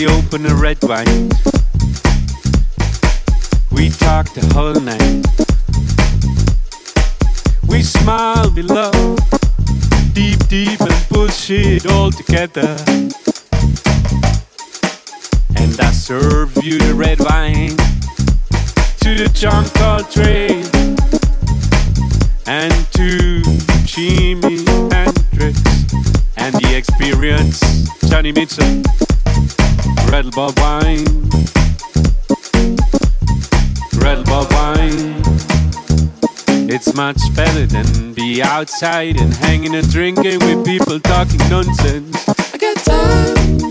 They open a red wine. We talk the whole night. We smile, we love, deep, deep, and bullshit all together. And I serve you the red wine to the John Coltrane and to Jimi Hendrix and the experience, Johnny Mitchell, Red Bob Wine, Red Bob Wine. It's much better than be outside and hanging and drinking with people talking nonsense. I got time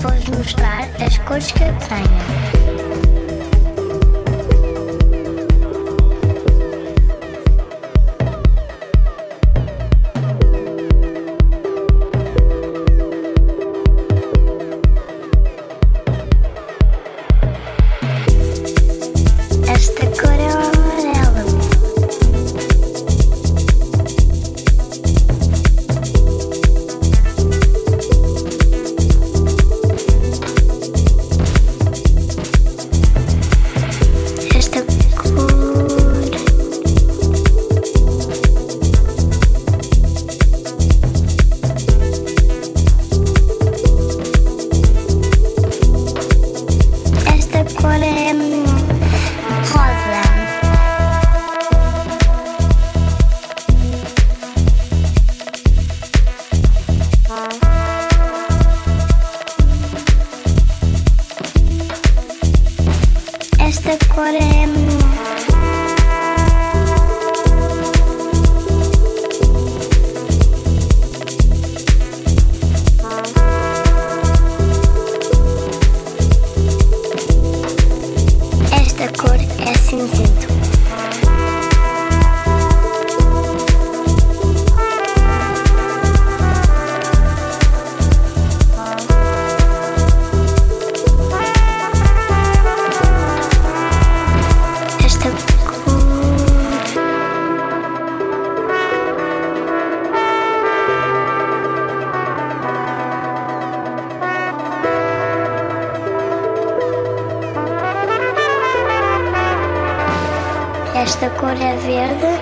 Vos mostrar as cores que eu tenho. verde.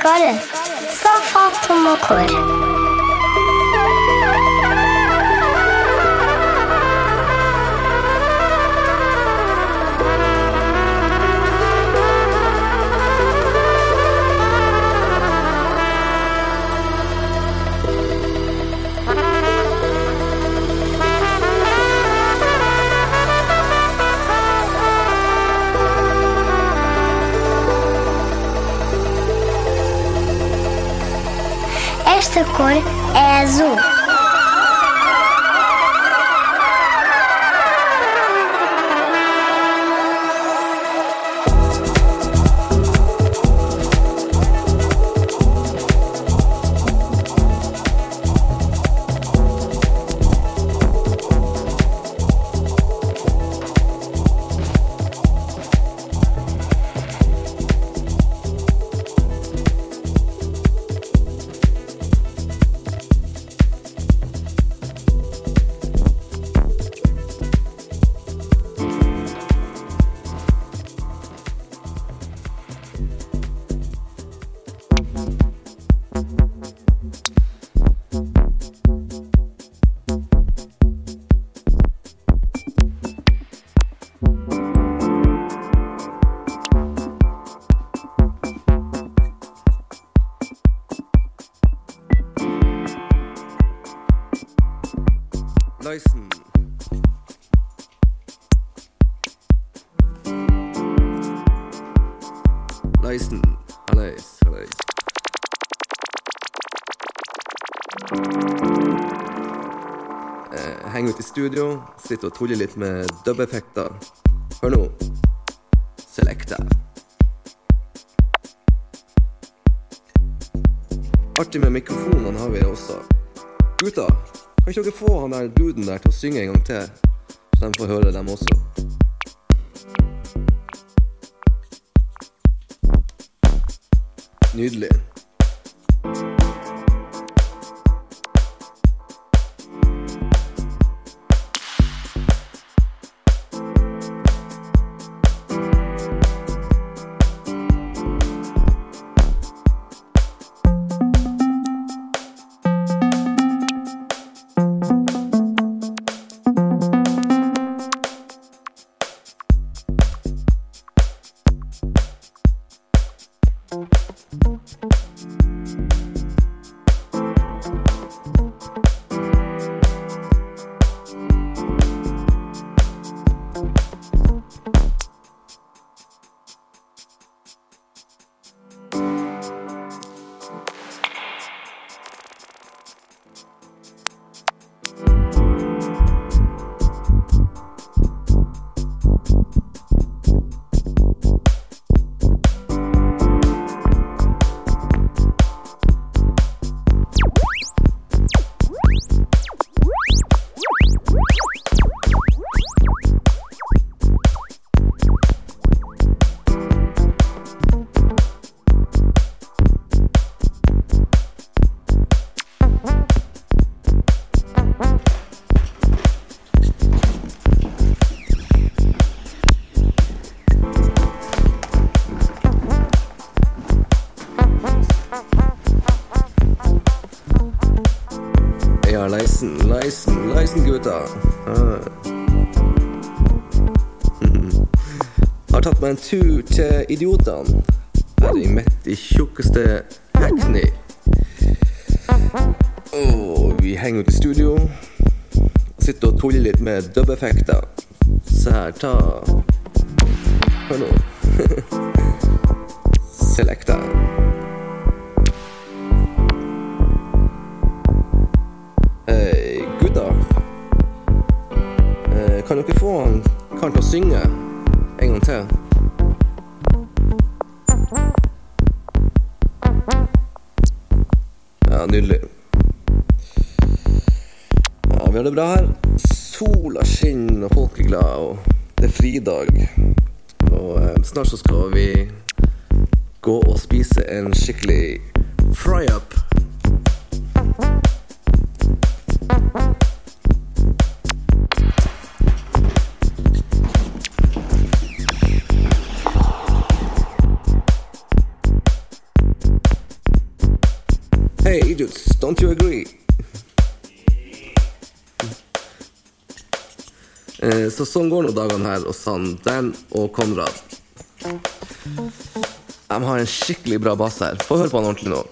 I got it. So far from my court. cor é azul. Studio, sitter og tuller litt med dub-effekter. Hør nå. Selecta. Artig med mikrofonene har vi også. Gutta, kan ikke dere få han der duden der til å synge en gang til? Så de får høre dem også. Nydelig. Bye. Gutta. Ah. Har tatt meg en tur til Idiotene. Her i midt i tjukkeste Hackney. Og vi henger ute i studio. Sitter og tuller litt med dubbeffekter Så her, ta Nydelig. Ja, vi har det bra her. Sola skinner, og folk er glade, og det er fridag. Og eh, snart så skal vi gå og spise en skikkelig fry-up. Så sånn går nå dagene her hos han Dan og Konrad. De har en skikkelig bra bass her. Få høre på han ordentlig nå.